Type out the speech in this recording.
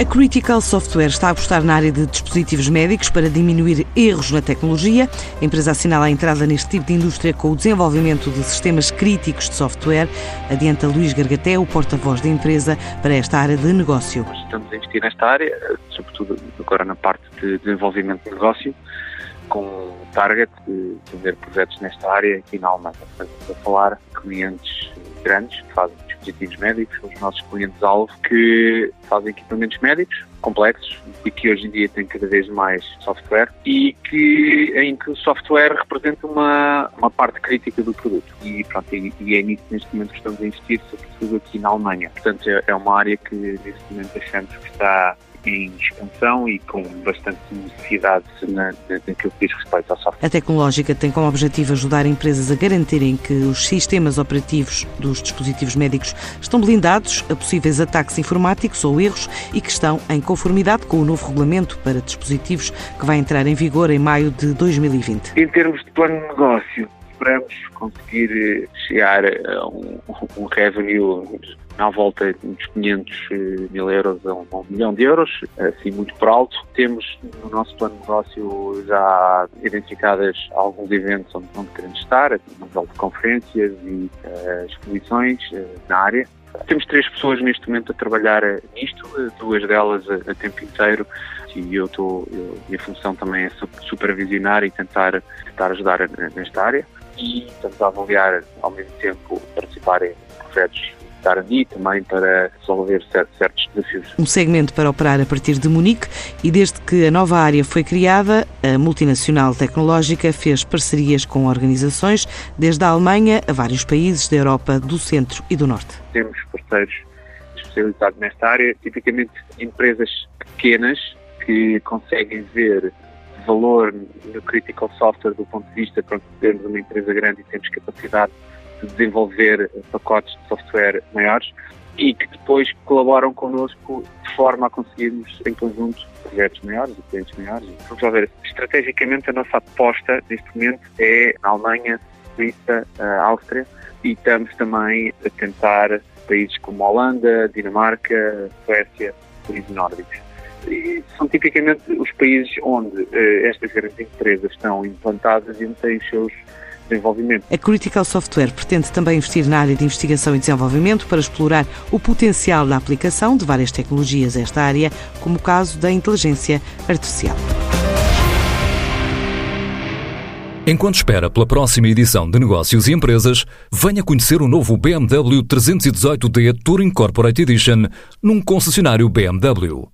A Critical Software está a apostar na área de dispositivos médicos para diminuir erros na tecnologia. A empresa assinala a entrada neste tipo de indústria com o desenvolvimento de sistemas críticos de software. Adianta Luís Gargaté, o porta-voz da empresa, para esta área de negócio. Estamos a investir nesta área, sobretudo agora na parte de desenvolvimento de negócio, com o target de fazer projetos nesta área aqui na Alemanha. Estamos a falar de clientes grandes que fazem dispositivos médicos, os nossos clientes-alvo que fazem equipamentos médicos complexos e que hoje em dia têm cada vez mais software e que, em que o software representa uma, uma parte crítica do produto. E, pronto, e, e é nisso neste momento que estamos a investir, sobretudo aqui na Alemanha. Portanto, é, é uma área que neste momento achamos que está em expansão e com bastante necessidade na, naquilo que diz respeito ao software. A Tecnológica tem como objetivo ajudar empresas a garantirem que os sistemas operativos dos dispositivos médicos estão blindados a possíveis ataques informáticos ou erros e que estão em conformidade com o novo regulamento para dispositivos que vai entrar em vigor em maio de 2020. Em termos de plano de negócio, esperamos conseguir eh, chegar a um, um revenue à volta dos 500 eh, mil euros a um, milhão de euros, assim muito por alto. Temos no nosso plano de negócio já identificadas alguns eventos onde, onde queremos estar, a nível de conferências e uh, exposições uh, na área. Temos três pessoas neste momento a trabalhar nisto, duas delas a, a tempo inteiro e eu estou, a minha função também é supervisionar e tentar, tentar ajudar nesta área e estamos a avaliar ao mesmo tempo participar em projetos estar ali também para resolver certos desafios. Um segmento para operar a partir de Munique e desde que a nova área foi criada, a multinacional tecnológica fez parcerias com organizações desde a Alemanha a vários países da Europa do Centro e do Norte. Temos parceiros especializados nesta área, tipicamente empresas pequenas que conseguem ver valor no critical software do ponto de vista de termos uma empresa grande e temos capacidade de desenvolver pacotes de software maiores e que depois colaboram connosco de forma a conseguirmos em conjunto projetos maiores e clientes maiores. Vamos lá ver, estrategicamente a nossa aposta neste momento é na Alemanha, Suíça, Áustria e estamos também a tentar países como Holanda, Dinamarca, Suécia, países nórdicos. E são tipicamente os países onde eh, estas grandes empresas estão implantadas e onde têm os seus desenvolvimento. A Critical Software pretende também investir na área de investigação e desenvolvimento para explorar o potencial da aplicação de várias tecnologias a esta área, como o caso da inteligência artificial. Enquanto espera pela próxima edição de Negócios e Empresas, venha conhecer o novo BMW 318D Touring Corporate Edition num concessionário BMW.